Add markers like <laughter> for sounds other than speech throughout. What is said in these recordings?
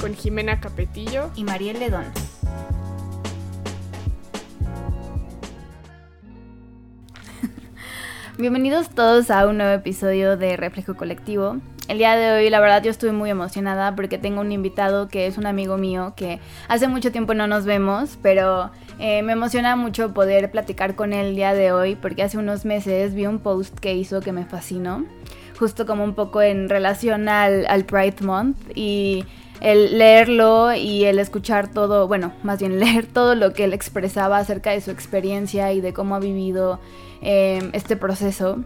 Con Jimena Capetillo y Mariel Ledón. <laughs> Bienvenidos todos a un nuevo episodio de Reflejo Colectivo. El día de hoy la verdad yo estoy muy emocionada porque tengo un invitado que es un amigo mío que hace mucho tiempo no nos vemos, pero eh, me emociona mucho poder platicar con él el día de hoy porque hace unos meses vi un post que hizo que me fascinó, justo como un poco en relación al, al Pride Month y el leerlo y el escuchar todo, bueno, más bien <laughs> leer todo lo que él expresaba acerca de su experiencia y de cómo ha vivido eh, este proceso,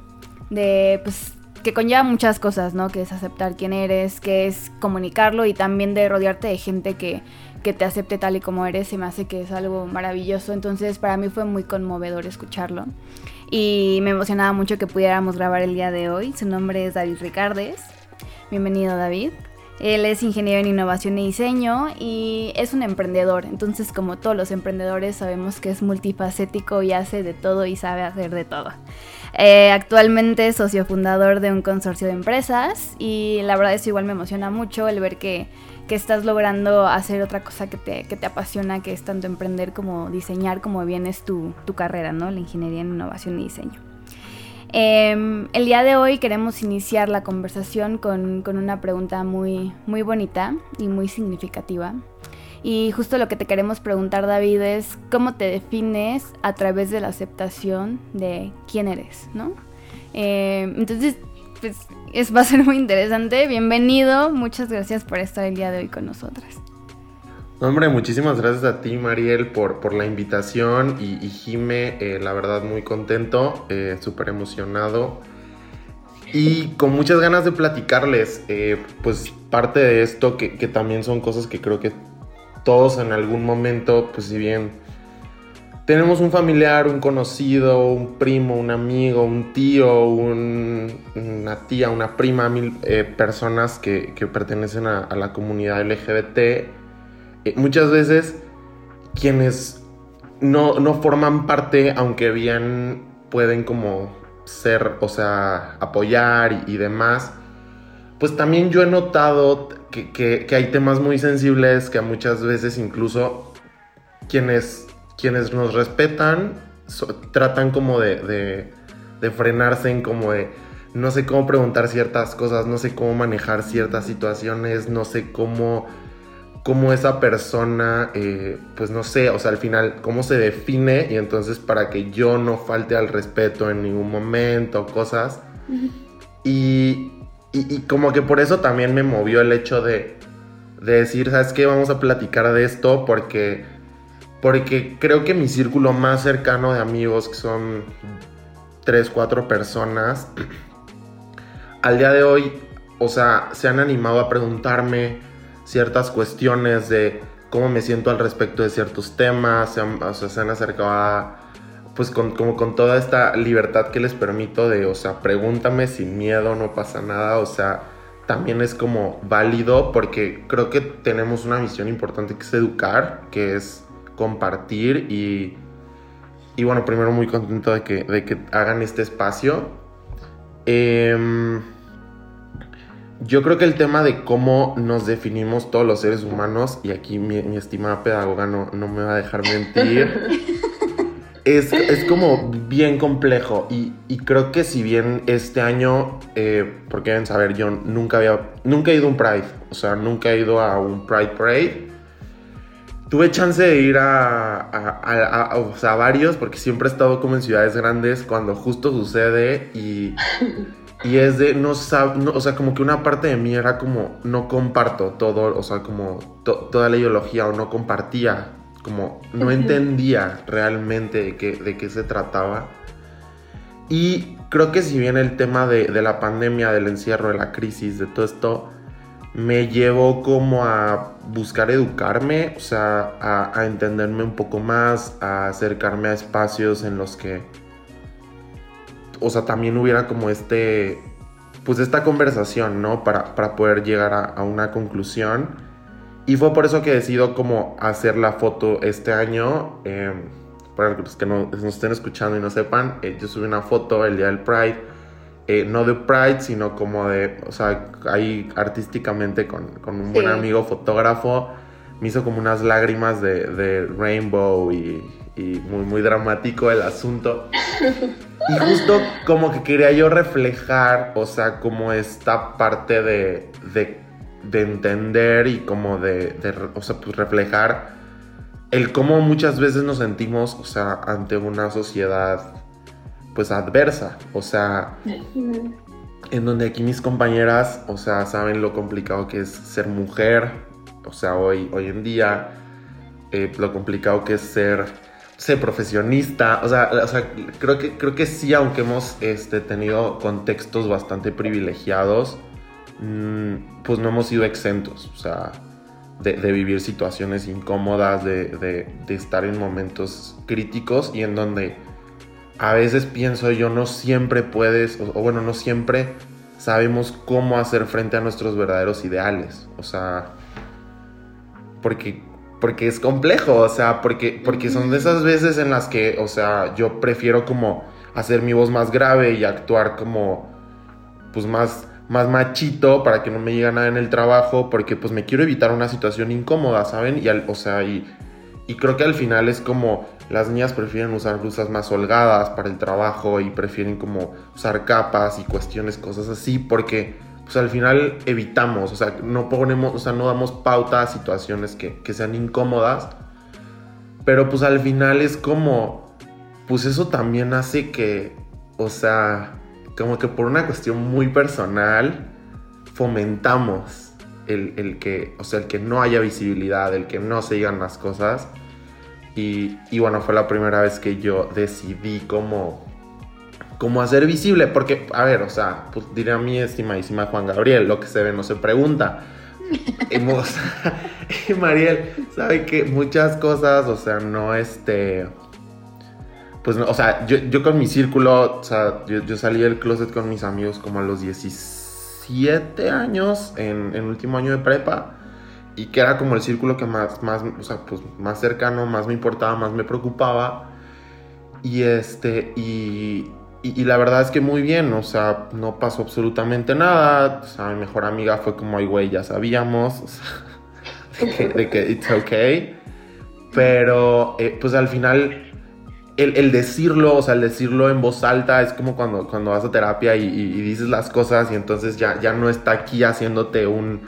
de pues que conlleva muchas cosas, ¿no? Que es aceptar quién eres, que es comunicarlo y también de rodearte de gente que, que te acepte tal y como eres, se me hace que es algo maravilloso. Entonces para mí fue muy conmovedor escucharlo. Y me emocionaba mucho que pudiéramos grabar el día de hoy. Su nombre es David Ricardes. Bienvenido David. Él es ingeniero en innovación y diseño y es un emprendedor. Entonces, como todos los emprendedores, sabemos que es multifacético y hace de todo y sabe hacer de todo. Eh, actualmente es socio fundador de un consorcio de empresas y la verdad es igual me emociona mucho el ver que, estás logrando hacer otra cosa que te, que te, apasiona, que es tanto emprender como diseñar, como bien es tu, tu carrera, ¿no? La ingeniería en innovación y diseño. Em, el día de hoy queremos iniciar la conversación con, una pregunta muy, muy bonita y muy significativa. Y justo lo que te queremos preguntar, David, es cómo te defines a través de la aceptación de quién eres, ¿no? Em, entonces, pues es, va a ser muy interesante. Bienvenido, muchas gracias por estar el día de hoy con nosotras hombre, muchísimas gracias a ti, Mariel, por, por la invitación y, Jime, eh, la verdad muy contento, eh, súper emocionado. Y con muchas ganas de platicarles, eh, pues parte de esto que, que, también son cosas que creo que todos en algún momento, pues si bien tenemos un familiar, un conocido, un primo, un amigo, un tío, una tía, una prima, mil personas que, que pertenecen a, a la comunidad LGBT, eh, muchas veces quienes no, forman parte, aunque bien pueden como ser, o sea, apoyar y, demás, pues también yo he notado que, hay temas muy sensibles que muchas veces incluso quienes, quienes nos respetan tratan como de, de, de, frenarse en como de no sé cómo preguntar ciertas cosas, no sé cómo manejar ciertas situaciones, no sé cómo cómo esa persona, eh, pues no sé, o sea, al final, cómo se define y entonces para que yo no falte al respeto en ningún momento, cosas. y, y, como que por eso también me movió el hecho de, de decir, ¿sabes qué? Vamos a platicar de esto porque, porque creo que mi círculo más cercano de amigos, que son tres, cuatro personas, <clears throat> al día de hoy, o sea, se han animado a preguntarme, ciertas cuestiones de cómo me siento al respecto de ciertos temas, se han, o sea, se han acercado a, pues con, como con toda esta libertad que les permito de, o sea, pregúntame sin miedo, no pasa nada, o sea, también es como válido porque creo que tenemos una misión importante que es educar, que es compartir y, y bueno, primero muy contento de que, de que hagan este espacio. Eh, yo creo que el tema de cómo nos definimos todos los seres humanos, y aquí mi, estimada pedagoga no, me va a dejar mentir, <laughs> es, como bien complejo. Y, creo que si bien este año, eh, porque deben saber, yo nunca había, nunca he ido a un Pride, o sea, nunca he ido a un Pride Parade. Tuve chance de ir a, a varios, porque siempre he estado como en ciudades grandes cuando justo sucede y... <laughs> Y es de, no, no, o sea, como que una parte de mí era como, no comparto todo, o sea, como toda la ideología o no compartía, como no entendía realmente de qué, de qué se trataba. Y creo que si bien el tema de, de, la pandemia, del encierro, de la crisis, de todo esto, me llevó como a buscar educarme, o sea, a, a, entenderme un poco más, a acercarme a espacios en los que, o sea, también hubiera como este, pues esta conversación, ¿no? Para, para poder llegar a, a, una conclusión. Y fue por eso que decido como hacer la foto este año. Eh, para los que no, nos estén escuchando y no sepan, eh, yo subí una foto el día del Pride. Eh, no de Pride, sino como de, o sea, ahí artísticamente con, con un buen amigo fotógrafo, me hizo como unas lágrimas de, de Rainbow y, y, muy, muy dramático el asunto. Y justo como que quería yo reflejar, o sea, como esta parte de, de, de entender y como de, de, o sea, pues reflejar el cómo muchas veces nos sentimos, o sea, ante una sociedad pues adversa, o sea, en donde aquí mis compañeras, o sea, saben lo complicado que es ser mujer, o sea, hoy, hoy en día, eh, lo complicado que es ser, ser profesionista, o sea, o sea, creo, que, creo que sí, aunque hemos este, tenido contextos bastante privilegiados, mmm, pues no hemos sido exentos, o sea, de, vivir situaciones incómodas, de, de, estar en momentos críticos y en donde a veces pienso yo, no siempre puedes, o, bueno, no siempre sabemos cómo hacer frente a nuestros verdaderos ideales. O sea, porque, porque es complejo, o sea, porque, porque son de esas veces en las que, o sea, yo prefiero como hacer mi voz más grave y actuar como, pues más, más machito para que no me llegue nada en el trabajo, porque pues me quiero evitar una situación incómoda, ¿saben? Y, al, o sea, y, y creo que al final es como las niñas prefieren usar blusas más holgadas para el trabajo y prefieren como usar capas y cuestiones, cosas así, porque pues al final evitamos, o sea, no ponemos, o sea, no damos pauta a situaciones que, que sean incómodas, pero pues al final es como, pues eso también hace que, o sea, como que por una cuestión muy personal, fomentamos el, el que, o sea, el que no haya visibilidad, el que no se digan las cosas. Y, y, bueno, fue la primera vez que yo decidí cómo, cómo hacer visible, porque, a ver, o sea, pues diría mi estimadísima Juan Gabriel, lo que se ve no se pregunta. Y <laughs> Mariel, sabe que muchas cosas, o sea, no este... Pues, o sea, yo, yo con mi círculo, o sea, yo, yo, salí del closet con mis amigos como a los 17 años, en, en último año de prepa y que era como el círculo que más, más, o sea, pues más cercano, más me importaba, más me preocupaba. Y este, y, y, la verdad es que muy bien, o sea, no pasó absolutamente nada. O sea, mi mejor amiga fue como, ay, güey, ya sabíamos, o sea, <laughs> de, que, de, que, it's okay. Pero, eh, pues al final, el, decirlo, o sea, el decirlo en voz alta es como cuando, cuando vas a terapia y, dices las cosas y entonces ya, ya no está aquí haciéndote un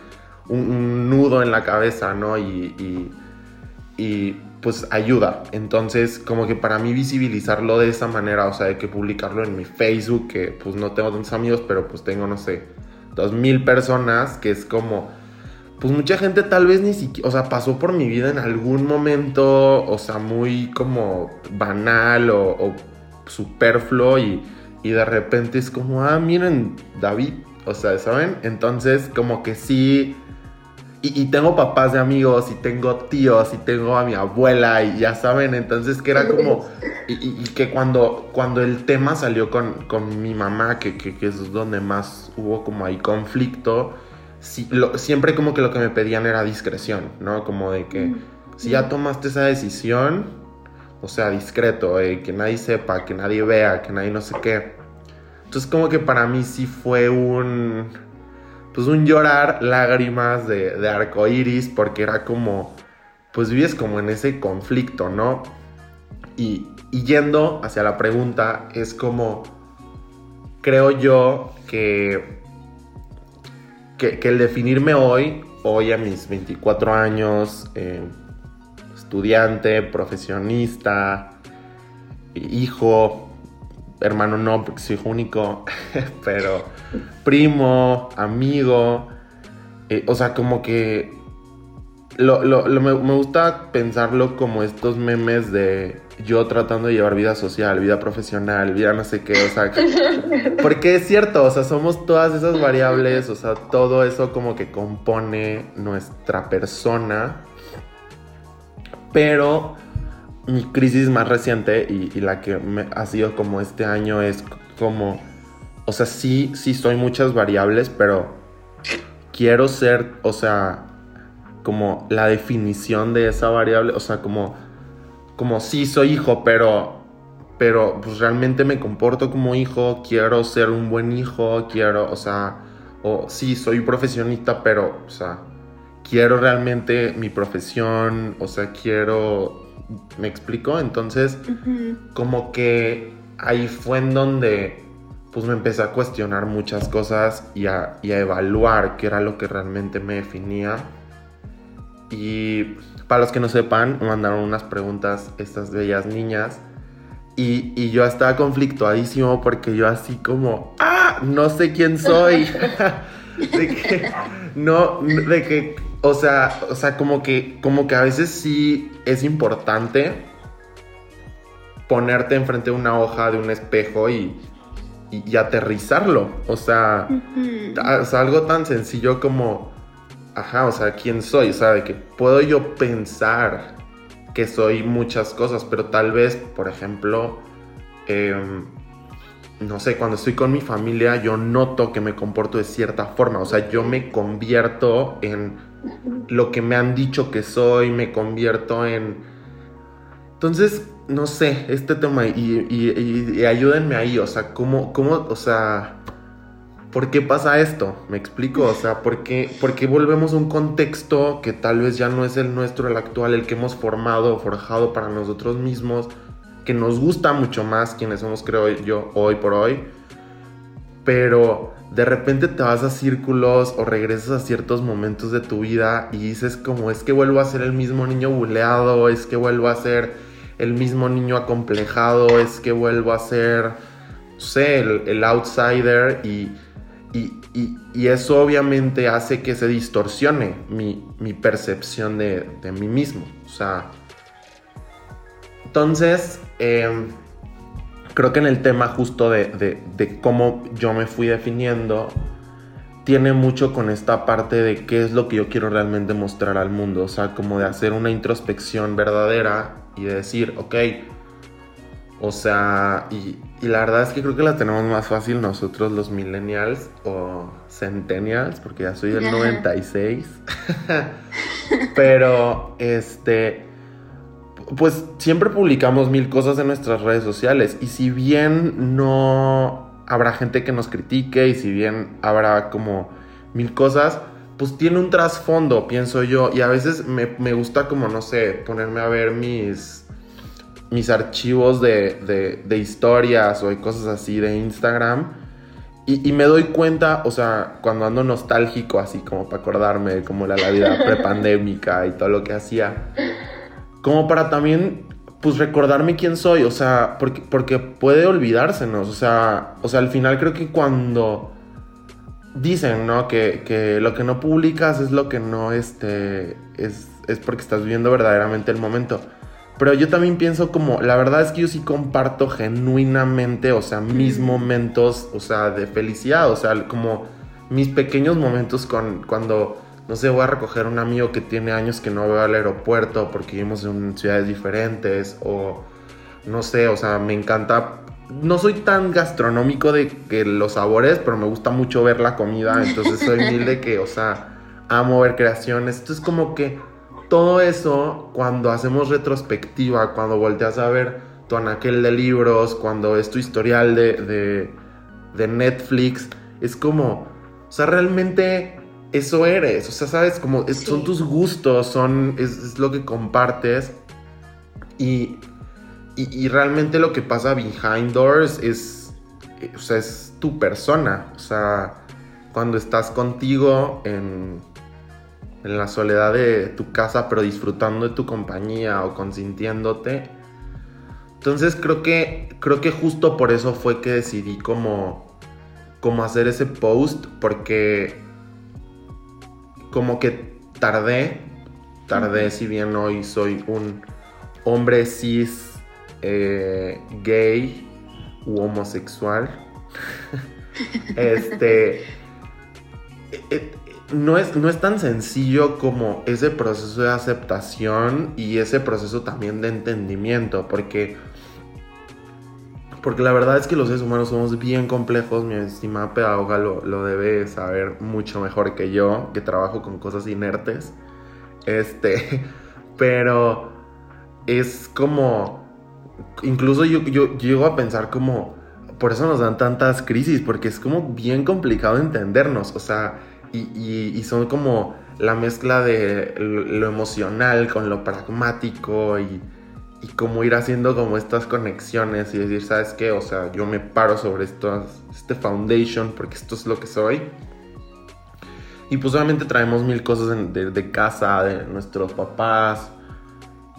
un, un, nudo en la cabeza, ¿no? Y, y, pues ayuda. Entonces, como que para mí visibilizarlo de esa manera, o sea, de que publicarlo en mi Facebook, que pues no tengo tantos amigos, pero pues tengo, no sé, dos mil personas, que es como, pues mucha gente tal vez ni siquiera, o sea, pasó por mi vida en algún momento, o sea, muy como banal o, o superfluo y, y de repente es como, ah, miren, David, o sea, ¿saben? Entonces, como que sí y, y, tengo papás de amigos, y tengo tíos, y tengo a mi abuela, y ya saben, entonces que era como, y, y que cuando, cuando el tema salió con, con mi mamá, que, que, que, es donde más hubo como ahí conflicto, lo, siempre como que lo que me pedían era discreción, ¿no? Como de que mm. si ya tomaste esa decisión, o sea, discreto, eh, que nadie sepa, que nadie vea, que nadie no sé qué. Entonces como que para mí sí fue un pues un llorar, lágrimas de, de arco iris, porque era como, pues vives como en ese conflicto, ¿no? Y, y yendo hacia la pregunta, es como, creo yo que, que, que el definirme hoy, hoy a mis 24 años, eh, estudiante, profesionista, hijo, hermano no, porque soy hijo único, <laughs> pero primo, amigo, eh, o sea, como que lo, me, gusta pensarlo como estos memes de yo tratando de llevar vida social, vida profesional, vida no sé qué, o sea, <laughs> porque es cierto, o sea, somos todas esas variables, o sea, todo eso como que compone nuestra persona, pero mi crisis más reciente y, la que me, ha sido como este año es como, o sea, sí, sí soy muchas variables, pero quiero ser, o sea, como la definición de esa variable, o sea, como, como sí soy hijo, pero, pero pues realmente me comporto como hijo, quiero ser un buen hijo, quiero, o sea, o sí soy profesionista, pero, o sea, quiero realmente mi profesión, o sea, quiero, ¿me explico? Entonces, como que ahí fue en donde pues me empecé a cuestionar muchas cosas y a, y a evaluar qué era lo que realmente me definía y para los que no sepan, me mandaron unas preguntas estas bellas niñas. Y, yo estaba conflictuadísimo porque yo así como, ¡ah! No sé quién soy. <laughs> de que, no, de que, o sea, o sea, como que, como que a veces sí es importante ponerte enfrente de una hoja, de un espejo y, y, aterrizarlo. O sea, algo tan sencillo como ajá, o sea, quién soy, o sea, de que puedo yo pensar que soy muchas cosas, pero tal vez, por ejemplo, em, no sé, cuando estoy con mi familia, yo noto que me comporto de cierta forma, o sea, yo me convierto en lo que me han dicho que soy, me convierto en... Entonces, no sé, este tema, y, y ayúdenme ahí, o sea, ¿cómo, cómo, o sea, ¿por qué pasa esto? ¿Me explico? O sea, ¿por qué, volvemos a un contexto que tal vez ya no es el nuestro, el actual, el que hemos formado forjado para nosotros mismos, que nos gusta mucho más quienes somos, creo yo, hoy por hoy, pero de repente te vas a círculos o regresas a ciertos momentos de tu vida y dices como es que vuelvo a ser el mismo niño buleado, es que vuelvo a ser el mismo niño acomplejado, es que vuelvo a ser, no sé, el outsider y y, eso obviamente hace que se distorsione mi, percepción de, mí mismo. O sea, entonces, em, creo que en el tema justo de, de, cómo yo me fui definiendo, tiene mucho con esta parte de qué es lo que yo quiero realmente mostrar al mundo. O sea, como de hacer una introspección verdadera y de decir, ok, o sea, y, la verdad es que creo que la tenemos más fácil nosotros los millennials o centennials, porque ya soy del 96. <laughs> Pero, este, pues siempre publicamos mil cosas en nuestras redes sociales. Y si bien no habrá gente que nos critique y si bien habrá como mil cosas, pues tiene un trasfondo, pienso yo. Y a veces me, me gusta como, no sé, ponerme a ver mis mis archivos de, historias o de cosas así de Instagram. Y, me doy cuenta, o sea, cuando ando nostálgico, así como para acordarme de cómo era la vida <laughs> prepandémica y todo lo que hacía, como para también, pues recordarme quién soy, o sea, porque, porque puede olvidársenos, o sea, o sea, al final creo que cuando dicen, ¿no? Que, que lo que no publicas es lo que no, este, es, es porque estás viviendo verdaderamente el momento. Pero yo también pienso como, la verdad es que yo sí comparto genuinamente, o sea, mis momentos, o sea, de felicidad, o sea, como mis pequeños momentos con cuando, no sé, voy a recoger a un amigo que tiene años que no veo al aeropuerto porque vivimos en ciudades diferentes, o no sé, o sea, me encanta. No soy tan gastronómico de que los sabores, pero me gusta mucho ver la comida, entonces soy <laughs> humilde que, o sea, amo ver creaciones. Esto es como que todo eso, cuando hacemos retrospectiva, cuando volteas a ver tu anaquel de libros, cuando es tu historial de, Netflix, es como, o sea, realmente eso eres, o sea, sabes, como son tus gustos, son, es, lo que compartes y, y, realmente lo que pasa behind doors es, o sea, es tu persona, o sea, cuando estás contigo en en la soledad de tu casa, pero disfrutando de tu compañía o consintiéndote. Entonces creo que, creo que justo por eso fue que decidí como, como hacer ese post, porque como que tardé tardé, si bien hoy soy un hombre cis, eh, gay u homosexual. <laughs> este. Eh, eh, no es, no es tan sencillo como ese proceso de aceptación y ese proceso también de entendimiento, porque porque la verdad es que los seres humanos somos bien complejos. Mi estimada pedagoga lo, lo, debe saber mucho mejor que yo, que trabajo con cosas inertes. Este, <laughs> pero es como. Incluso yo, yo, llego a pensar como. Por eso nos dan tantas crisis, porque es como bien complicado entendernos. O sea, y, y, y son como la mezcla de lo emocional con lo pragmático y y como ir haciendo como estas conexiones y decir, ¿sabes qué? O sea, yo me paro sobre esto, este foundation porque esto es lo que soy. Y pues obviamente traemos mil cosas de, casa, de nuestros papás.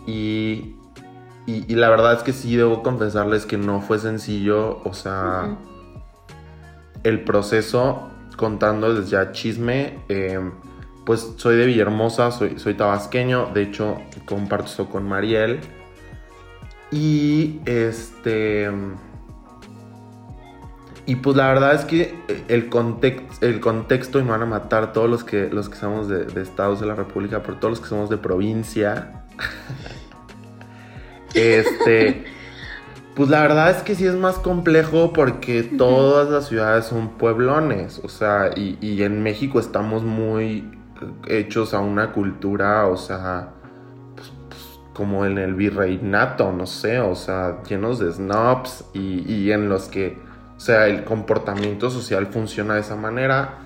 Y, y, la verdad es que sí debo confesarles que no fue sencillo. O sea, el proceso, contándoles ya chisme, eh, pues soy de Villahermosa, soy, soy tabasqueño. De hecho, comparto esto con Mariel. Y este. Y pues la verdad es que el, contexto, el contexto, y me van a matar todos los que, los que somos de, estados de la República, pero todos los que somos de provincia. <laughs> este. Pues la verdad es que sí es más complejo porque todas las ciudades son pueblones. O sea, y, y en México estamos muy hechos a una cultura, o sea, como en el virreinato, no sé, o sea, llenos de snobs y, en los que, o sea, el comportamiento social funciona de esa manera.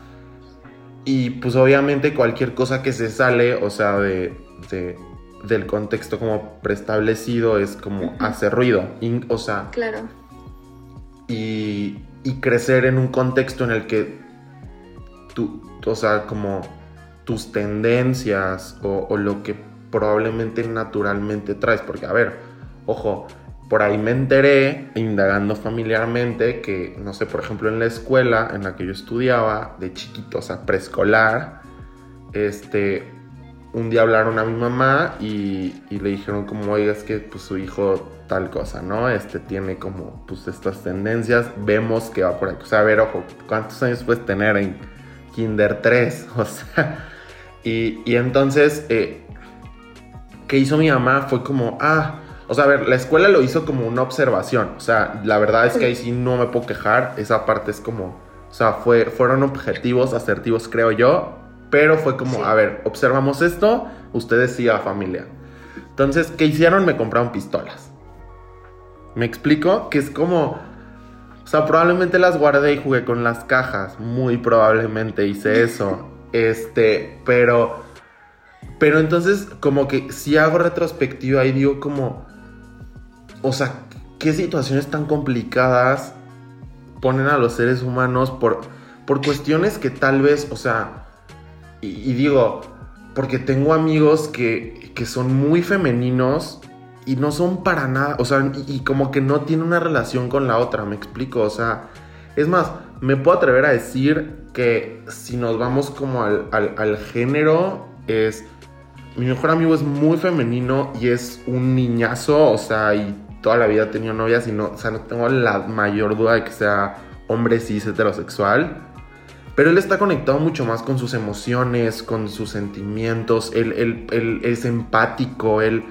Y pues obviamente cualquier cosa que se sale, o sea, de, del contexto como preestablecido es como hacer ruido, o sea... Claro. Y, y crecer en un contexto en el que tú, o sea, como tus tendencias o, o lo que probablemente naturalmente traes. Porque, a ver, ojo, por ahí me enteré, indagando familiarmente, que, no sé, por ejemplo, en la escuela en la que yo estudiaba, de chiquito, o preescolar, este, un día hablaron a mi mamá y, le dijeron como, oiga, que pues su hijo tal cosa, ¿no? Este tiene como, pues estas tendencias, vemos que va por ahí. O sea, a ver, ojo, ¿cuántos años puedes tener en Kinder 3? <laughs> O sea, y, y entonces... Eh, que hizo mi mamá fue como, ah, o sea, a ver, la escuela lo hizo como una observación. O sea, la verdad es que ahí sí no me puedo quejar. Esa parte es como, o sea, fue, fueron objetivos, asertivos, creo yo. Pero fue como, a ver, observamos esto, ustedes sí a familia. Entonces, ¿qué hicieron? Me compraron pistolas. ¿Me explico? Que es como, o sea, probablemente las guardé y jugué con las cajas. Muy probablemente hice eso. <laughs> Este, pero pero entonces, como que si hago retrospectiva y digo como, o sea, qué situaciones tan complicadas ponen a los seres humanos por, por cuestiones que tal vez, o sea, y, digo, porque tengo amigos que, que, son muy femeninos y no son para nada, o sea, y, como que no tienen una relación con la otra, me explico, o sea, es más, me puedo atrever a decir que si nos vamos como al, al, al género, es mi mejor amigo es muy femenino y es un niñazo, o sea, y toda la vida ha tenido novias y no, o sea, no tengo la mayor duda de que sea hombre cis heterosexual. Pero él está conectado mucho más con sus emociones, con sus sentimientos, él, él, es empático, él,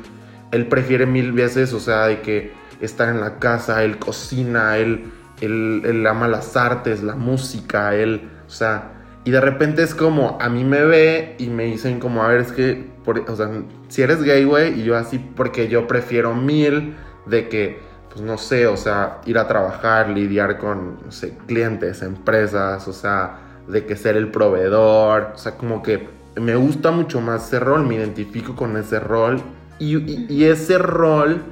él prefiere mil veces, o sea, de que estar en la casa, él cocina, él, él, él ama las artes, la música, él, o sea, y de repente es como, a mí me ve y me dicen como, a ver, es que, o sea, si eres gay, güey, y yo así, porque yo prefiero mil de que, pues no sé, o sea, ir a trabajar, lidiar con, no sé, clientes, empresas, o sea, de que ser el proveedor, o sea, como que me gusta mucho más ese rol, me identifico con ese rol y, y ese rol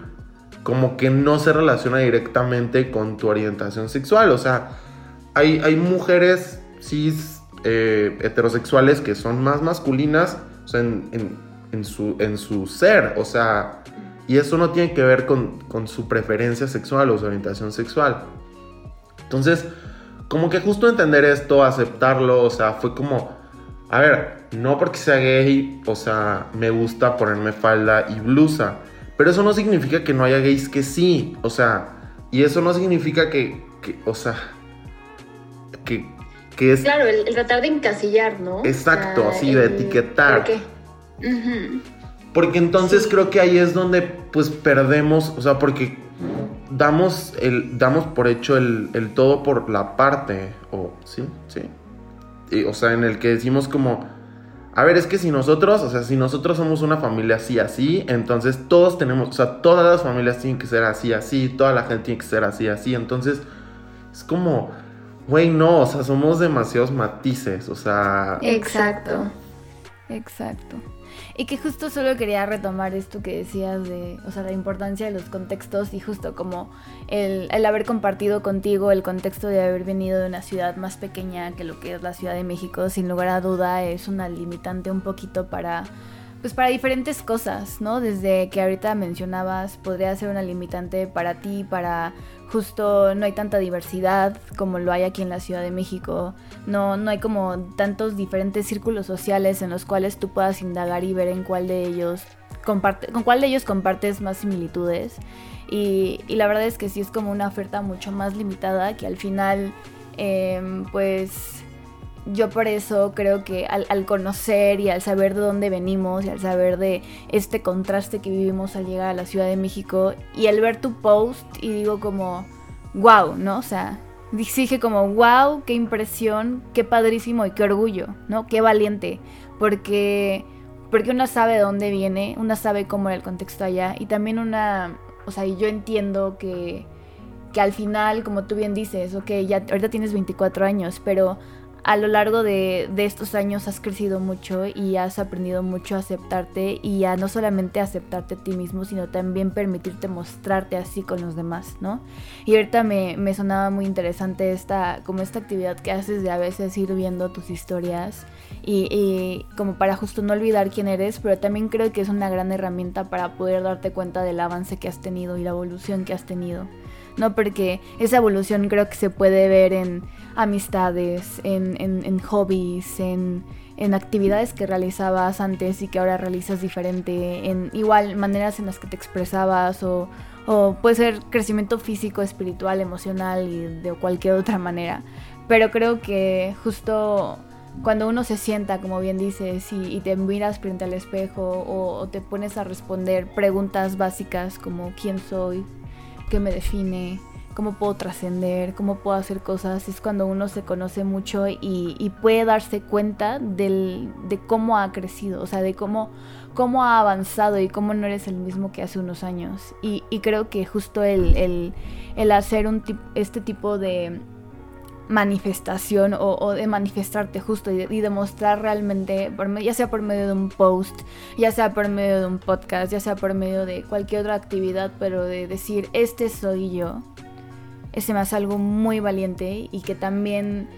como que no se relaciona directamente con tu orientación sexual, o sea, hay, hay mujeres cis eh, heterosexuales que son más masculinas o sea, en, su, en su ser, o sea, y eso no tiene que ver con, su preferencia sexual o su orientación sexual. Entonces, como que justo entender esto, aceptarlo, o sea, fue como, a ver, no porque sea gay, o sea, me gusta ponerme falda y blusa. Pero eso no significa que no haya gays que sí. O sea, y eso no significa que, o sea, que, que es... Claro, el, tratar de encasillar, ¿no? Exacto, así de etiquetar. ¿Por qué? Porque entonces creo que ahí es donde pues perdemos, o sea, porque damos, el, damos por hecho el, el todo por la parte, o sí, sí. o sea, en el que decimos como, a ver, es que si nosotros, o sea, si nosotros somos una familia así, así, entonces todos tenemos, o sea, todas las familias tienen que ser así, así, toda la gente tiene que ser así, así, entonces es como, güey, no, o sea, somos demasiados matices, o sea... Exacto, exacto. Y que justo solo quería retomar esto que decías de, o sea, la importancia de los contextos y justo como el, el, haber compartido contigo el contexto de haber venido de una ciudad más pequeña que lo que es la Ciudad de México, sin lugar a duda es una limitante un poquito para pues para diferentes cosas, ¿no? Desde que ahorita mencionabas, podría ser una limitante para ti, para justo no hay tanta diversidad como lo hay aquí en la Ciudad de México, no, no hay como tantos diferentes círculos sociales en los cuales tú puedas indagar y ver en cuál de ellos comparte, con cuál de ellos compartes más similitudes. Y, y, la verdad es que sí es como una oferta mucho más limitada que al final, em, pues yo por eso creo que al, conocer y al saber de dónde venimos y al saber de este contraste que vivimos al llegar a la Ciudad de México y al ver tu post y digo como, wow, ¿no? O sea, dije como, wow, qué impresión, qué padrísimo y qué orgullo, ¿no? Qué valiente, porque, porque una sabe de dónde viene, una sabe cómo era el contexto allá y también una, o sea, yo entiendo que que al final, como tú bien dices, ok, ya ahorita tienes 24 años, pero a lo largo de, estos años has crecido mucho y has aprendido mucho a aceptarte y a no solamente aceptarte a ti mismo, sino también permitirte mostrarte así con los demás, ¿no? Y ahorita me, me sonaba muy interesante esta, como esta actividad que haces de a veces ir viendo tus historias y, y, como para justo no olvidar quién eres, pero también creo que es una gran herramienta para poder darte cuenta del avance que has tenido y la evolución que has tenido. ¿No? Porque esa evolución creo que se puede ver en amistades, en, en, hobbies, en, en, actividades que realizabas antes y que ahora realizas diferente, en igual maneras en las que te expresabas o, o puede ser crecimiento físico, espiritual, emocional y de cualquier otra manera. Pero creo que justo cuando uno se sienta, como bien dices, y, te miras frente al espejo o, o, te pones a responder preguntas básicas como quién soy, qué me define, cómo puedo trascender, cómo puedo hacer cosas, es cuando uno se conoce mucho y, puede darse cuenta de cómo ha crecido, o sea, de cómo, cómo ha avanzado y cómo no eres el mismo que hace unos años. Y, creo que justo el, hacer un este tipo de manifestación o, de manifestarte justo y, demostrar realmente, ya sea por medio de un post, ya sea por medio de un podcast, ya sea por medio de cualquier otra actividad, pero de decir, este soy yo, ese me hace algo muy valiente y que también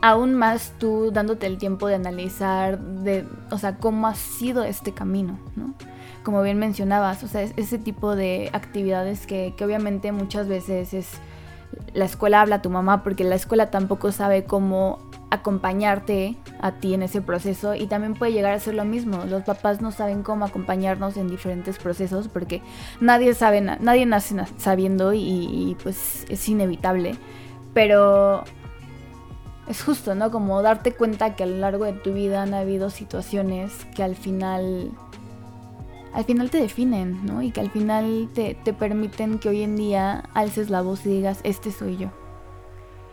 aún más tú dándote el tiempo de analizar, de, o sea, cómo ha sido este camino, ¿no? Como bien mencionabas, o sea, ese tipo de actividades que, que obviamente muchas veces es la escuela habla a tu mamá porque la escuela tampoco sabe cómo acompañarte a ti en ese proceso y también puede llegar a ser lo mismo. Los papás no saben cómo acompañarnos en diferentes procesos porque nadie sabe, nadie nace sabiendo y, pues es inevitable. Pero es justo, ¿no? Como darte cuenta que a lo largo de tu vida han habido situaciones que al final al final te definen, ¿no? Y que al final te, permiten que hoy en día alces la voz y digas, este soy yo.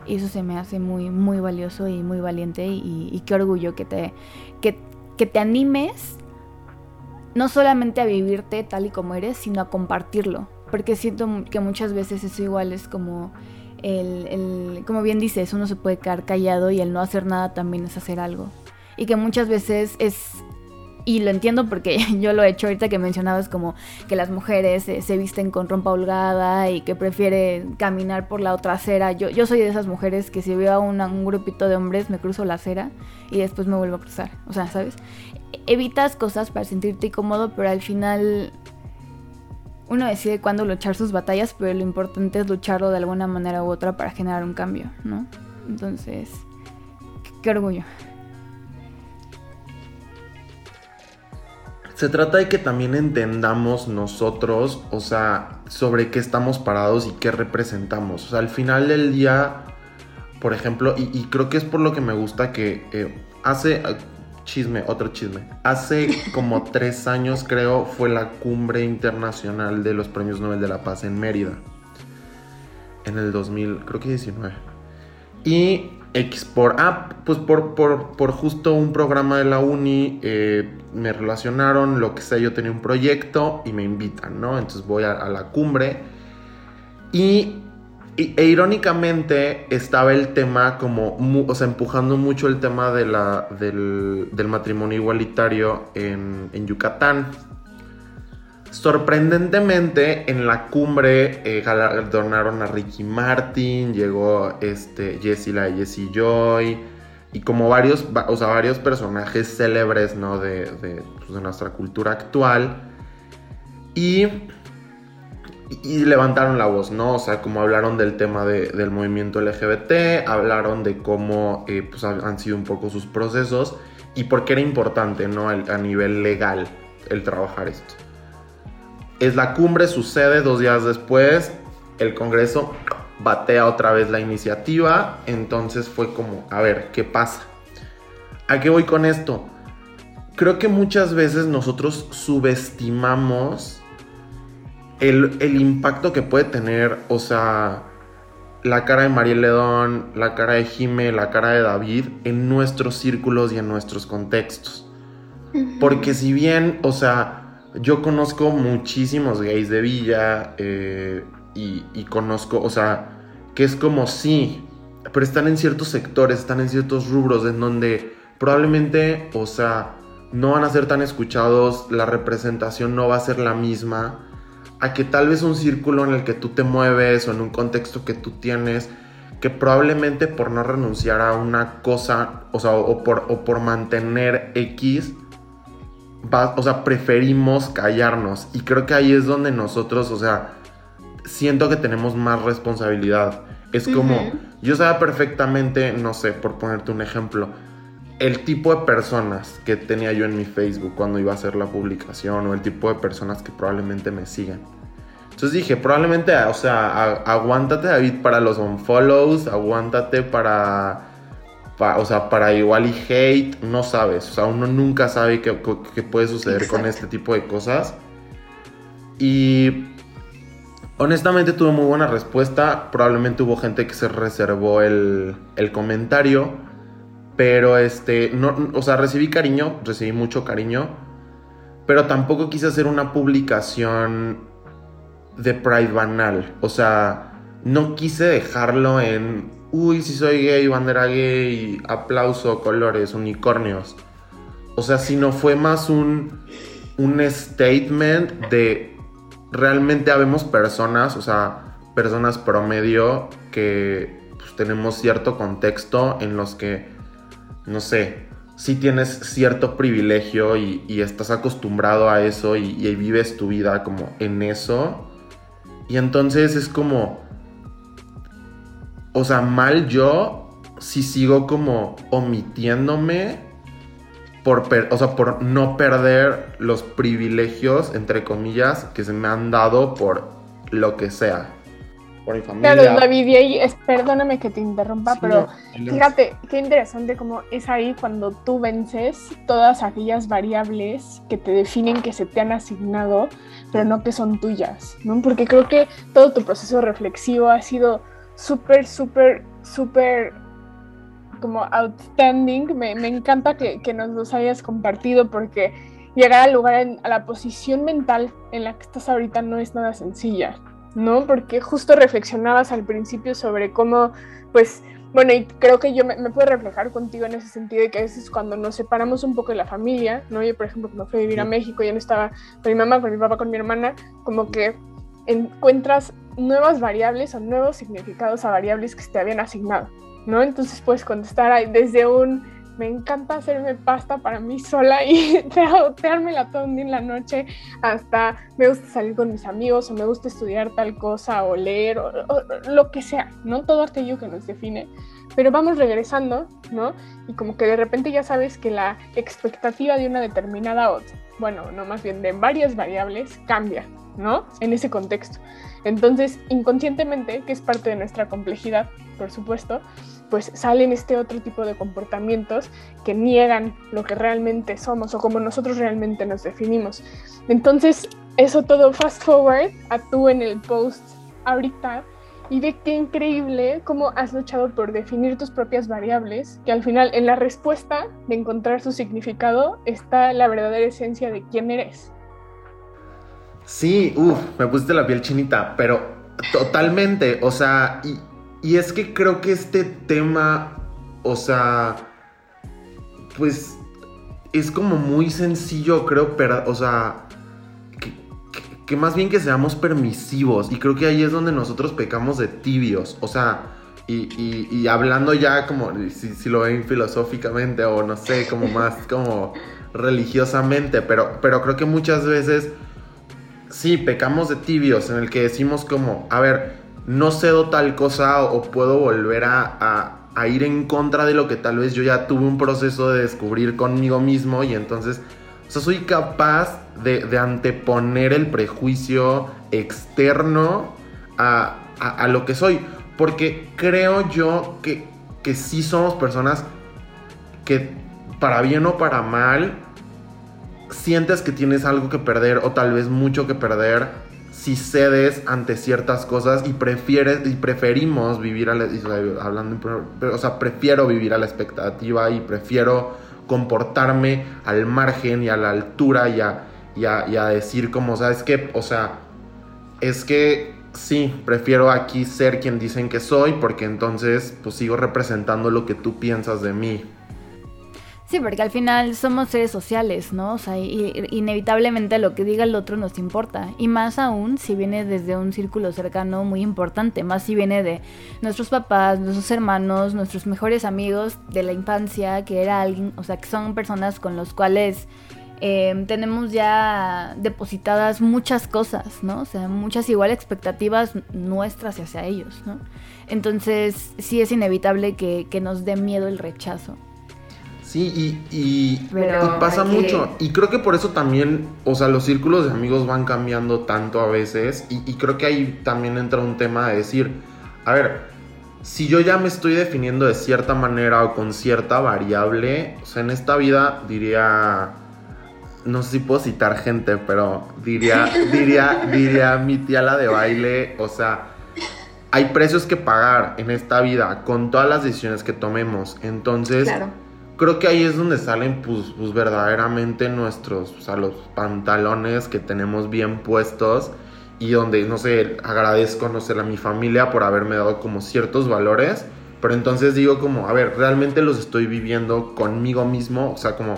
Y eso se me hace muy, muy valioso y muy valiente y, qué orgullo que te, que, te animes no solamente a vivirte tal y como eres, sino a compartirlo. Porque siento que muchas veces eso igual es como el, el, como bien dices, uno se puede quedar callado y el no hacer nada también es hacer algo. Y que muchas veces es y lo entiendo porque <laughs> yo lo he hecho ahorita que mencionabas como que las mujeres se, visten con rompa holgada y que prefieren caminar por la otra acera. Yo, yo soy de esas mujeres que si veo a un grupito de hombres me cruzo la acera y después me vuelvo a cruzar. O sea, ¿sabes? Evitas cosas para sentirte cómodo, pero al final uno decide cuándo luchar sus batallas, pero lo importante es lucharlo de alguna manera u otra para generar un cambio, ¿no? Entonces, qué orgullo. Se trata de que también entendamos nosotros, o sea, sobre qué estamos parados y qué representamos. O sea, al final del día, por ejemplo, y, creo que es por lo que me gusta que eh, hace, ah, chisme, otro chisme, hace <laughs> como tres años creo fue la cumbre internacional de los premios Nobel de la Paz en Mérida. En el 2000, creo que 19. Y X por, ah, pues por, por, justo un programa de la uni eh, me relacionaron, lo que sea, yo tenía un proyecto y me invitan, ¿no? Entonces voy a, la cumbre y, e, irónicamente estaba el tema como, o sea, empujando mucho el tema de la, del, matrimonio igualitario en, en Yucatán. Sorprendentemente, en la cumbre eh, galardonaron a Ricky Martin, llegó este, Jessie la Jessie Joy, y como varios, o sea, varios personajes célebres ¿no? de, pues, nuestra cultura actual. Y, y, levantaron la voz, ¿no? O sea, como hablaron del tema del movimiento LGBT, hablaron de cómo eh, pues, han sido un poco sus procesos y por qué era importante, ¿no? a nivel legal el trabajar esto. Es la cumbre, sucede dos días después, el Congreso batea otra vez la iniciativa, entonces fue como, a ver, ¿qué pasa? ¿A qué voy con esto? Creo que muchas veces nosotros subestimamos el, impacto que puede tener, o sea, la cara de María Ledón, la cara de Jime, la cara de David en nuestros círculos y en nuestros contextos. Porque si bien, o sea, yo conozco muchísimos gays de Villa eh, y, conozco, o sea, que es como sí, pero están en ciertos sectores, están en ciertos rubros en donde probablemente, o sea, no van a ser tan escuchados, la representación no va a ser la misma, a que tal vez un círculo en el que tú te mueves o en un contexto que tú tienes, que probablemente por no renunciar a una cosa, o sea, o por, o por mantener X, o sea, preferimos callarnos. Y creo que ahí es donde nosotros, o sea, siento que tenemos más responsabilidad. Es como, yo sabía perfectamente, no sé, por ponerte un ejemplo, el tipo de personas que tenía yo en mi Facebook cuando iba a hacer la publicación o el tipo de personas que probablemente me sigan. Entonces dije, probablemente, o sea, aguántate David para los unfollows, aguántate para o sea, para igual y hate, no sabes. O sea, uno nunca sabe qué, puede suceder con este tipo de cosas. Y honestamente tuve muy buena respuesta. Probablemente hubo gente que se reservó el, comentario. Pero este, no, o sea, recibí cariño, recibí mucho cariño. Pero tampoco quise hacer una publicación de Pride banal. O sea, no quise dejarlo en uy, si soy gay, bandera gay, aplauso, colores, unicornios. O sea, si no fue más un, un statement de realmente habemos personas, o sea, personas promedio que pues, tenemos cierto contexto en los que, no sé, si tienes cierto privilegio y, estás acostumbrado a eso y, y vives tu vida como en eso. Y entonces es como o sea, mal yo si sigo como omitiéndome por, o sea, por no perder los privilegios, entre comillas, que se me han dado por lo que sea. Por mi familia. Claro, David, y ahí, perdóname que te interrumpa, pero fíjate qué interesante como es ahí cuando tú vences todas aquellas variables que te definen, que se te han asignado, pero no que son tuyas, ¿no? Porque creo que todo tu proceso reflexivo ha sido súper, súper, súper como outstanding. Me, encanta que, nos los hayas compartido porque llegar al lugar, a la posición mental en la que estás ahorita no es nada sencilla, ¿no? Porque justo reflexionabas al principio sobre cómo, pues, bueno, y creo que yo me, puedo reflejar contigo en ese sentido de que a veces cuando nos separamos un poco de la familia, ¿no? Yo, por ejemplo, cuando fui a vivir a México, ya no estaba con mi mamá, con mi papá, con mi hermana, como que encuentras nuevas variables o nuevos significados a variables que se te habían asignado, ¿no? Entonces puedes contestar desde un me encanta hacerme pasta para mí sola y <laughs> teármela todo un día en la noche, hasta me gusta salir con mis amigos o me gusta estudiar tal cosa o leer o, lo que sea, ¿no? Todo aquello que nos define. Pero vamos regresando, ¿no? Y como que de repente ya sabes que la expectativa de una determinada bueno, no más bien de varias variables, cambia, ¿no? En ese contexto. Entonces, inconscientemente, que es parte de nuestra complejidad, por supuesto, pues salen este otro tipo de comportamientos que niegan lo que realmente somos o como nosotros realmente nos definimos. Entonces, eso todo fast forward a tú en el post ahorita y ve qué increíble cómo has luchado por definir tus propias variables, que al final en la respuesta de encontrar su significado está la verdadera esencia de quién eres. Sí, uff, me pusiste la piel chinita, pero totalmente, o sea, y, y es que creo que este tema, o sea, pues es como muy sencillo, creo, pero, o sea, que, más bien que seamos permisivos. Y creo que ahí es donde nosotros pecamos de tibios. O sea, y, hablando ya como, si, si, lo ven filosóficamente o no sé, como <laughs> más como religiosamente, pero, pero creo que muchas veces sí, pecamos de tibios en el que decimos como, a ver, no cedo tal cosa o, puedo volver a, ir en contra de lo que tal vez yo ya tuve un proceso de descubrir conmigo mismo y entonces, o sea, soy capaz de, anteponer el prejuicio externo a, lo que soy. Porque creo yo que, que sí somos personas que para bien o para mal sientes que tienes algo que perder o tal vez mucho que perder si cedes ante ciertas cosas y prefieres y preferimos vivir a la, o sea, prefiero vivir a la expectativa y prefiero comportarme al margen y a la altura y a, y a, decir como, ¿sabes qué? O sea, es que sí, prefiero aquí ser quien dicen que soy porque entonces pues sigo representando lo que tú piensas de mí. Sí, porque al final somos seres sociales, ¿no? O sea, inevitablemente lo que diga el otro nos importa. Y más aún si viene desde un círculo cercano muy importante, más si viene de nuestros papás, nuestros hermanos, nuestros mejores amigos de la infancia, que era alguien, o sea, que son personas con los cuales eh, tenemos ya depositadas muchas cosas, ¿no? O sea, muchas igual expectativas nuestras hacia ellos, ¿no? Entonces, sí es inevitable que, que nos dé miedo el rechazo. Sí, y, pasa mucho. Y creo que por eso también, o sea, los círculos de amigos van cambiando tanto a veces. Y, creo que ahí también entra un tema de decir, a ver, si yo ya me estoy definiendo de cierta manera o con cierta variable, o sea, en esta vida diría, no sé si puedo citar gente, pero diría, diría, diría mi tía la de baile, o sea, hay precios que pagar en esta vida con todas las decisiones que tomemos. Entonces, creo que ahí es donde salen pues, pues, verdaderamente nuestros, o sea, los pantalones que tenemos bien puestos y donde, no sé, agradezco, no sé, a mi familia por haberme dado como ciertos valores, pero entonces digo como, a ver, realmente los estoy viviendo conmigo mismo, o sea, como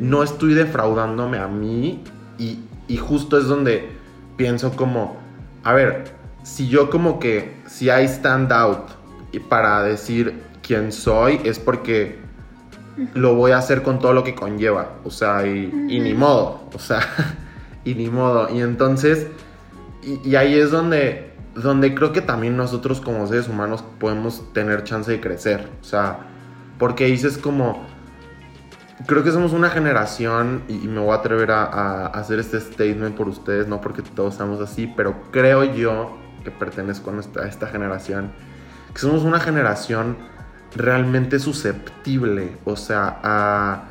no estoy defraudándome a mí y, y justo es donde pienso como, a ver, si yo como que, si hay stand out para decir quién soy, es porque lo voy a hacer con todo lo que conlleva. O sea, y, ni modo. O sea, <laughs> y ni modo. Y entonces, y, ahí es donde, donde creo que también nosotros como seres humanos podemos tener chance de crecer. O sea, porque dices como, creo que somos una generación, y, me voy a atrever a, hacer este statement por ustedes, no porque todos estamos así, pero creo yo que pertenezco a esta generación, que somos una generación realmente susceptible, o sea, a,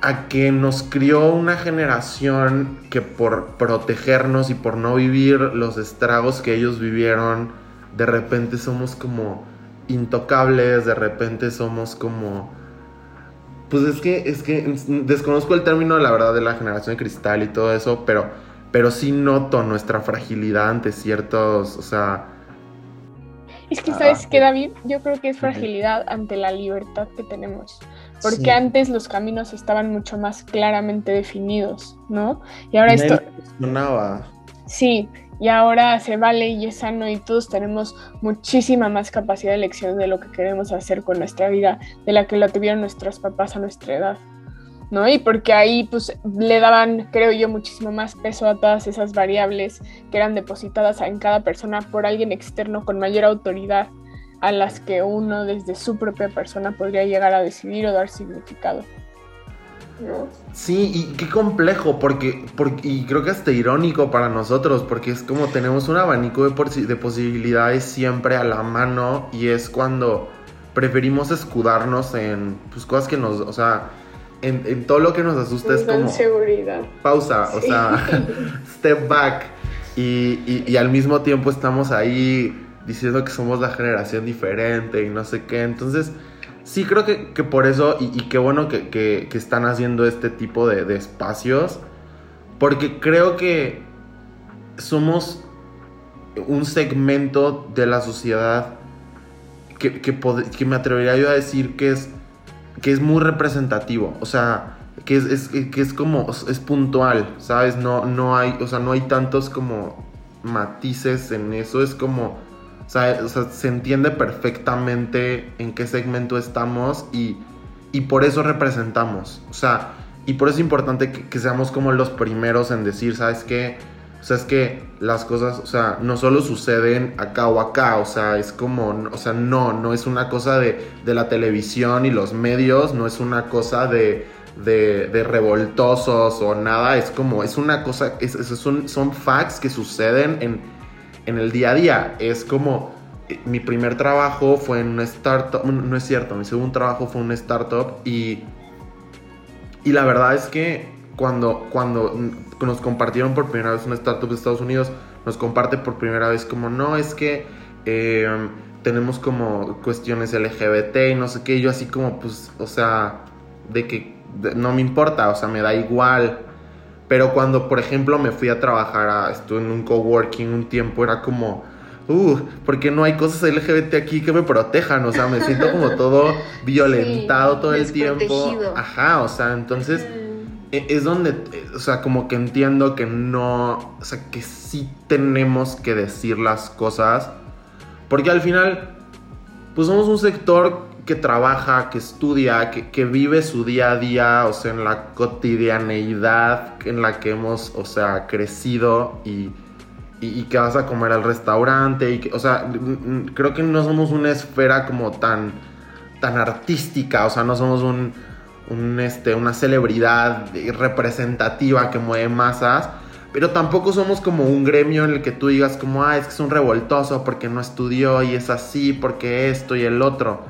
a que nos crió una generación que por protegernos y por no vivir los estragos que ellos vivieron, de repente somos como intocables, de repente somos como... Pues es que, es que desconozco el término, la verdad, de la generación de cristal y todo eso, pero, pero sí noto nuestra fragilidad ante ciertos, o sea, es que, ¿sabes qué, David? Yo creo que es fragilidad ante la libertad que tenemos. Porque antes los caminos estaban mucho más claramente definidos, ¿no? Y ahora esto. Sí, y ahora se vale y es sano y todos tenemos muchísima más capacidad de elección de lo que queremos hacer con nuestra vida de la que la tuvieron nuestros papás a nuestra edad. ¿no? Y porque ahí pues le daban, creo yo, muchísimo más peso a todas esas variables que eran depositadas en cada persona por alguien externo con mayor autoridad a las que uno desde su propia persona podría llegar a decidir o dar significado. ¿No? Sí, y qué complejo, porque, porque, y creo que hasta irónico para nosotros, porque es como tenemos un abanico de, de posibilidades siempre a la mano y es cuando preferimos escudarnos en pues, cosas que nos, o sea, en, todo lo que nos asusta es como... seguridad. Pausa, o sea, <laughs> step back. Y, y, al mismo tiempo estamos ahí diciendo que somos la generación diferente y no sé qué. Entonces, sí creo que, que por eso, y, qué bueno que, que, están haciendo este tipo de, espacios, porque creo que somos un segmento de la sociedad que, que, me atrevería yo a decir que es, que es muy representativo. O sea, que es, que es como, es puntual, ¿sabes? No, no hay, o sea, no hay tantos como matices en eso. Es como, o sea, se entiende perfectamente en qué segmento estamos y, y por eso representamos. O sea, y por eso es importante que, que seamos como los primeros en decir, ¿sabes qué? O sea, es que las cosas, o sea, no solo suceden acá o acá, o sea, es como, o sea, no, no es una cosa de, la televisión y los medios, no es una cosa de, de, revoltosos o nada, es como, es una cosa, es, son facts que suceden en, en el día a día. Es como, eh, mi primer trabajo fue en una startup, no es cierto, mi segundo trabajo fue en una startup y, y la verdad es que cuando, cuando nos compartieron por primera vez una startup de Estados Unidos, nos comparte por primera vez como, no, es que em, tenemos como cuestiones LGBT y no sé qué, yo así como, pues, o sea, de que no me importa, o sea, me da igual. Pero cuando, por ejemplo, me fui a trabajar, a, estuve en un coworking un tiempo, era como, uh, porque no hay cosas LGBT aquí que me protejan? O sea, me siento como <laughs> todo violentado todo el tiempo. Ajá, o sea, entonces e-, es donde, o sea, como que entiendo que no, o sea, que sí tenemos que decir las cosas, porque al final, pues somos un sector que trabaja, que estudia, que, vive su día a día, o sea, en la cotidianeidad en la que hemos, o sea, crecido y, y, que vas a comer al restaurante, y que, o sea, creo que no somos una esfera como tan, tan artística, o sea, no somos un un, este, una celebridad representativa que mueve masas, pero tampoco somos como un gremio en el que tú digas como, ah, es que es un revoltoso porque no estudió y es así, porque esto y el otro.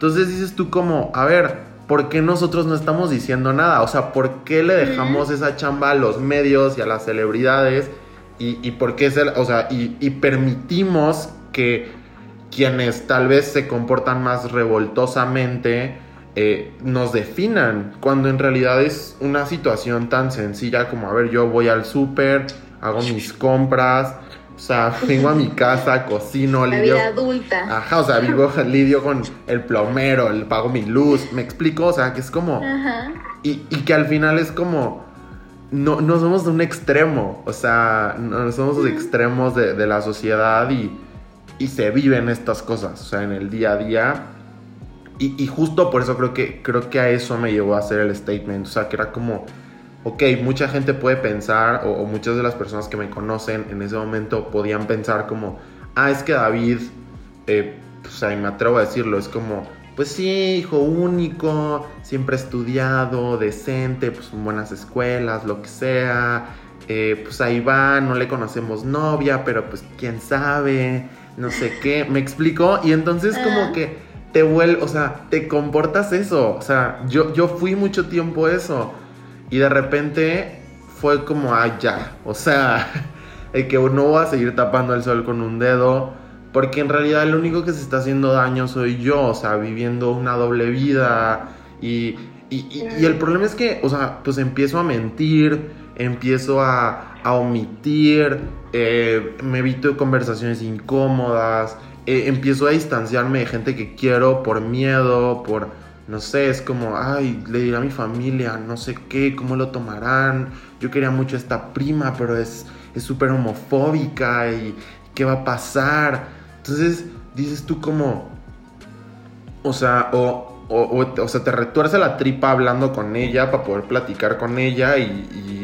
Entonces dices tú como, a ver, ¿por qué nosotros no estamos diciendo nada? O sea, ¿por qué le dejamos esa chamba a los medios y a las celebridades? Y, y por qué se, o sea, y, y permitimos que quienes tal vez se comportan más revoltosamente, eh, nos definan, cuando en realidad es una situación tan sencilla como, a ver, yo voy al súper, hago mis compras, o sea, vengo a mi casa, cocino, La lidio. Vida adulta. Ajá, o sea, vivo, <laughs> lidio con el plomero, el pago mi luz, me explico, o sea, que es como. Ajá. Y, que al final es como. No, no somos de un extremo, o sea, no somos los extremos de, de la sociedad y, y se viven estas cosas, o sea, en el día a día y, justo por eso creo que, creo que a eso me llevó a hacer el statement. O sea, que era como, ok, mucha gente puede pensar, o, muchas de las personas que me conocen en ese momento podían pensar como, ah, es que David, eh, o sea, y me atrevo a decirlo, es como, pues sí, hijo único, siempre estudiado, decente, pues en buenas escuelas, lo que sea. Eh, pues ahí va, no le conocemos novia, pero pues quién sabe, no sé qué, me explico. Y entonces como que te vuelve, o sea, te comportas eso. O sea, yo, yo fui mucho tiempo eso. Y de repente fue como, ah, ya. O sea, <laughs> el que no va a seguir tapando el sol con un dedo. Porque en realidad el único que se está haciendo daño soy yo. O sea, viviendo una doble vida. Y, y, el problema es que, o sea, pues empiezo a mentir. Empiezo a, a omitir. Eh, me evito conversaciones incómodas eh, empiezo a distanciarme de gente que quiero por miedo, por, no sé, es como, ay, le diré a mi familia, no sé qué, cómo lo tomarán. Yo quería mucho a esta prima, pero es súper homofóbica y qué va a pasar. Entonces dices tú como, o sea, o, o, sea, te retuerce la tripa hablando con ella para poder platicar con ella y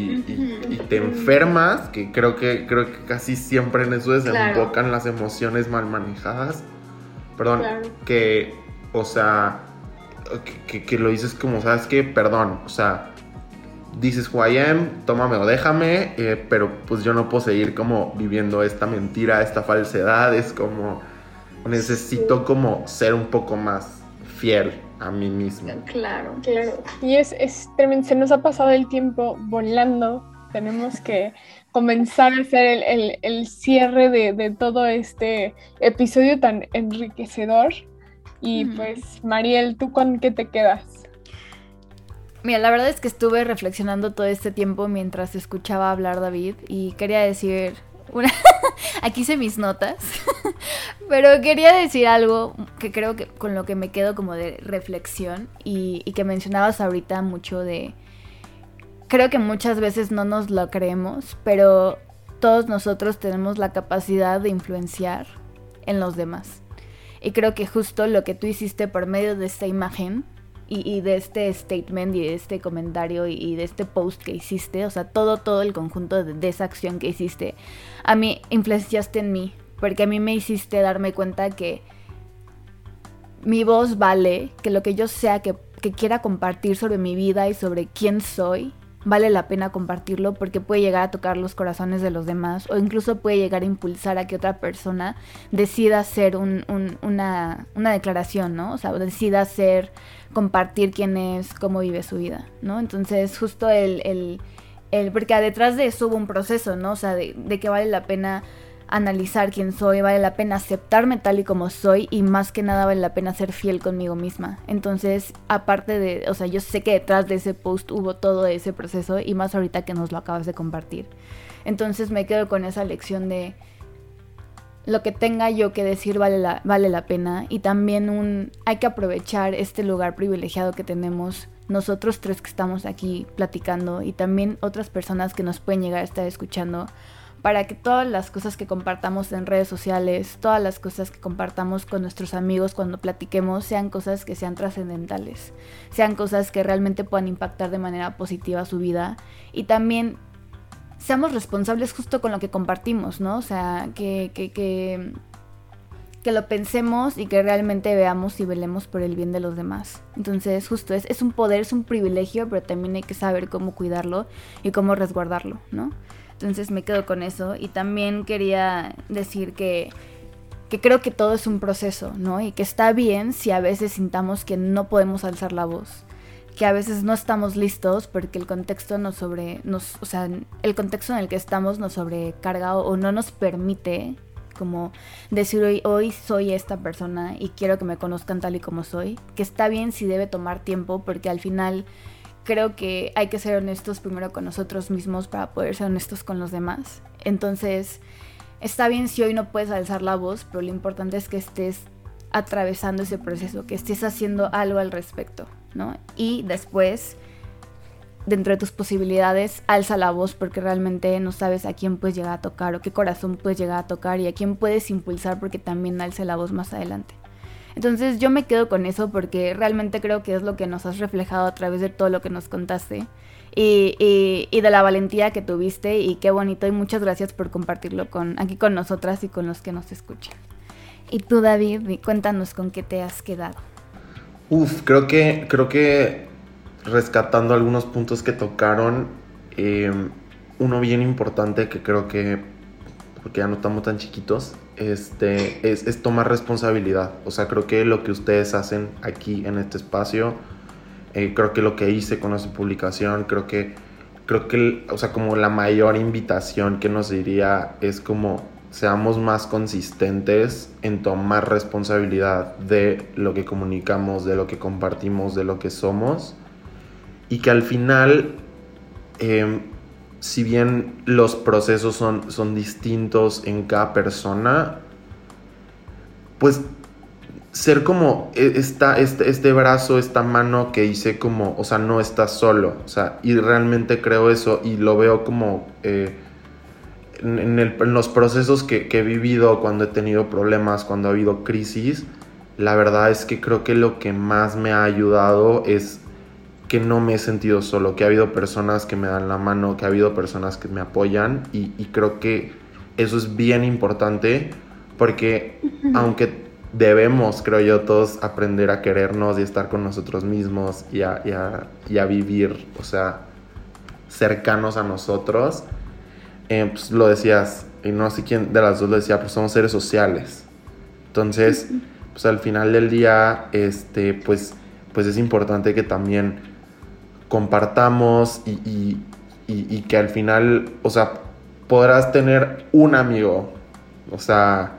te enfermas, que creo que creo que casi siempre en eso desembocan las emociones mal manejadas. Perdón, que, o sea, que, lo dices como, ¿sabes qué? Perdón, o sea, dices who I am, tómame o déjame, eh, pero pues yo no puedo seguir como viviendo esta mentira, esta falsedad, es como necesito como ser un poco más fiel a mí mismo. Claro, claro. Y es, es tremendo, se nos ha pasado el tiempo volando, tenemos que comenzar a hacer el, el, cierre de, de, todo este episodio tan enriquecedor. Y pues, Mariel, ¿tú con qué te quedas? Mira, la verdad es que estuve reflexionando todo este tiempo mientras escuchaba hablar David y quería decir una... <laughs> Aquí hice mis notas, <laughs> pero quería decir algo que creo que con lo que me quedo como de reflexión y, y que mencionabas ahorita mucho de... Creo que muchas veces no nos lo creemos, pero todos nosotros tenemos la capacidad de influenciar en los demás. Y creo que justo lo que tú hiciste por medio de esta imagen y, de este statement y de este comentario y, de este post que hiciste, o sea, todo, todo el conjunto de, esa acción que hiciste, a mí influenciaste en mí, porque a mí me hiciste darme cuenta que mi voz vale, que lo que yo sea que, que quiera compartir sobre mi vida y sobre quién soy, vale la pena compartirlo porque puede llegar a tocar los corazones de los demás o incluso puede llegar a impulsar a que otra persona decida hacer una, una, declaración, ¿no? O sea, decida hacer, compartir quién es, cómo vive su vida, ¿no? Entonces, justo el, el, el porque detrás de eso hubo un proceso, ¿no? O sea, de, de que vale la pena analizar quién soy, vale la pena aceptarme tal y como soy y más que nada vale la pena ser fiel conmigo misma. Entonces, aparte de, o sea, yo sé que detrás de ese post hubo todo ese proceso y más ahorita que nos lo acabas de compartir. Entonces me quedo con esa lección de lo que tenga yo que decir vale la, vale la pena y también un hay que aprovechar este lugar privilegiado que tenemos nosotros tres que estamos aquí platicando y también otras personas que nos pueden llegar a estar escuchando para que todas las cosas que compartamos en redes sociales, todas las cosas que compartamos con nuestros amigos cuando platiquemos, sean cosas que sean trascendentales, sean cosas que realmente puedan impactar de manera positiva su vida y también seamos responsables justo con lo que compartimos, ¿no? O sea, que, que, que, que lo pensemos y que realmente veamos y velemos por el bien de los demás. Entonces, justo es, es un poder, es un privilegio, pero también hay que saber cómo cuidarlo y cómo resguardarlo, ¿no? Entonces me quedo con eso. Y también quería decir que, que creo que todo es un proceso, ¿no? Y que está bien si a veces sintamos que no podemos alzar la voz. Que a veces no estamos listos porque el contexto nos sobre. Nos, o sea, el contexto en el que estamos nos sobrecarga o, no nos permite como decir hoy, hoy soy esta persona y quiero que me conozcan tal y como soy. Que está bien si debe tomar tiempo porque al final creo que hay que ser honestos primero con nosotros mismos para poder ser honestos con los demás. Entonces, está bien si hoy no puedes alzar la voz, pero lo importante es que estés atravesando ese proceso, que estés haciendo algo al respecto, ¿no? Y después, dentro de tus posibilidades, alza la voz porque realmente no sabes a quién puedes llegar a tocar o qué corazón puedes llegar a tocar y a quién puedes impulsar porque también alce la voz más adelante. Entonces yo me quedo con eso porque realmente creo que es lo que nos has reflejado a través de todo lo que nos contaste. Y, de la valentía que tuviste y qué bonito y muchas gracias por compartirlo con, aquí con nosotras y con los que nos escuchan. Y tú David, cuéntanos con qué te has quedado. Uf, creo que, creo que rescatando algunos puntos que tocaron, eh, uno bien importante que creo que, porque ya no estamos tan chiquitos, este, es, tomar responsabilidad. O sea, creo que lo que ustedes hacen aquí en este espacio, eh, creo que lo que hice con esa publicación, creo que, creo que, o sea, como la mayor invitación que nos diría es como seamos más consistentes en tomar responsabilidad de lo que comunicamos, de lo que compartimos, de lo que somos. Y que al final, em, si bien los procesos son, son distintos en cada persona, pues ser como e, esta, este, este brazo, esta mano que hice como, o sea, no estás solo, o sea, y realmente creo eso y lo veo como eh, en, los procesos que, que, he vivido cuando he tenido problemas, cuando ha habido crisis, la verdad es que creo que lo que más me ha ayudado es que no me he sentido solo, que ha habido personas que me dan la mano, que ha habido personas que me apoyan y, creo que eso es bien importante porque aunque debemos, creo yo, todos aprender a querernos y estar con nosotros mismos y a, y a, vivir, o sea, cercanos a nosotros, eh, pues lo decías, y no sé quién de las dos lo decía, pues somos seres sociales. Entonces, pues al final del día, este, pues, pues es importante que también compartamos y, y que al final, o sea, podrás tener un amigo, o sea,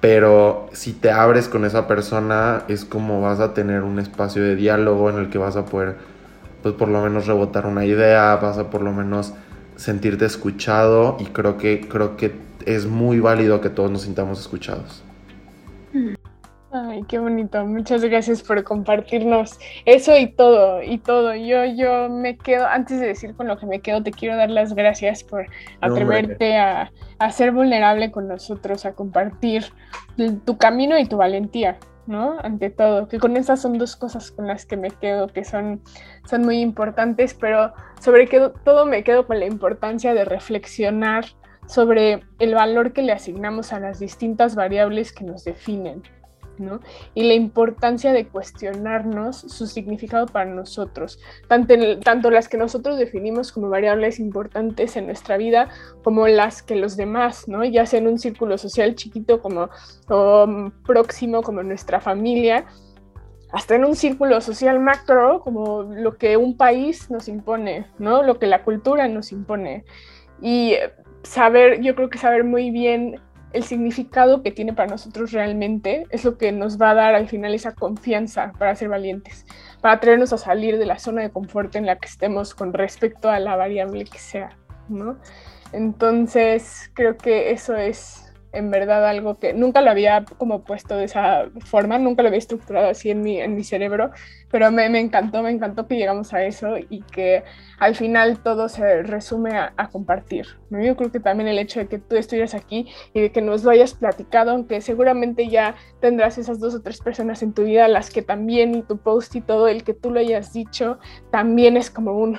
pero si te abres con esa persona es como vas a tener un espacio de diálogo en el que vas a poder, pues por lo menos rebotar una idea, vas a por lo menos sentirte escuchado y creo que, creo que es muy válido que todos nos sintamos escuchados. Ay, qué bonito. Muchas gracias por compartirnos eso y todo, y todo. Yo, yo me quedo, antes de decir con lo que me quedo, te quiero dar las gracias por atreverte a, a, ser vulnerable con nosotros, a compartir tu camino y tu valentía, ¿no? Ante todo, que con esas son dos cosas con las que me quedo, que son, son muy importantes, pero sobre todo me quedo con la importancia de reflexionar sobre el valor que le asignamos a las distintas variables que nos definen y la importancia de cuestionarnos su significado para nosotros, tanto, tanto las que nosotros definimos como variables importantes en nuestra vida, como las que los demás, ¿no? Ya sea en un círculo social chiquito como o próximo, como nuestra familia, hasta en un círculo social macro, como lo que un país nos impone, ¿no? Lo que la cultura nos impone. Y saber, yo creo que saber muy bien el significado que tiene para nosotros realmente es lo que nos va a dar al final esa confianza para ser valientes, para traernos a salir de la zona de confort en la que estemos con respecto a la variable que sea, ¿no? Entonces, creo que eso es en verdad algo que nunca lo había como puesto de esa forma, nunca lo había estructurado así en mi, en mi cerebro, pero me, me encantó, me encantó que llegamos a eso y que al final todo se resume a, compartir. Yo creo que también el hecho de que tú estuvieras aquí y de que nos lo hayas platicado, aunque seguramente ya tendrás esas dos o tres personas en tu vida, las que también y tu post y todo, el que tú lo hayas dicho, también es como un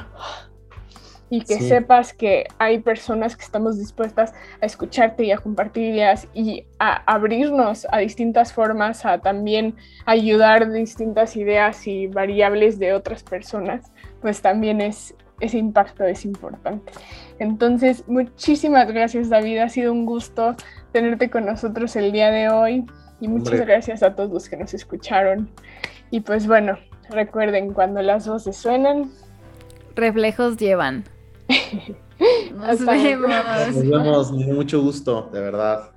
y que sepas que hay personas que estamos dispuestas a escucharte y a compartir ideas y a abrirnos a distintas formas, a también ayudar distintas ideas y variables de otras personas, pues también es ese impacto es importante. Entonces, muchísimas gracias David, ha sido un gusto tenerte con nosotros el día de hoy y muchas gracias a todos los que nos escucharon. Y pues bueno, recuerden, cuando las voces suenan, reflejos llevan. <laughs> Nos vemos. Nos vemos, mucho gusto, de verdad.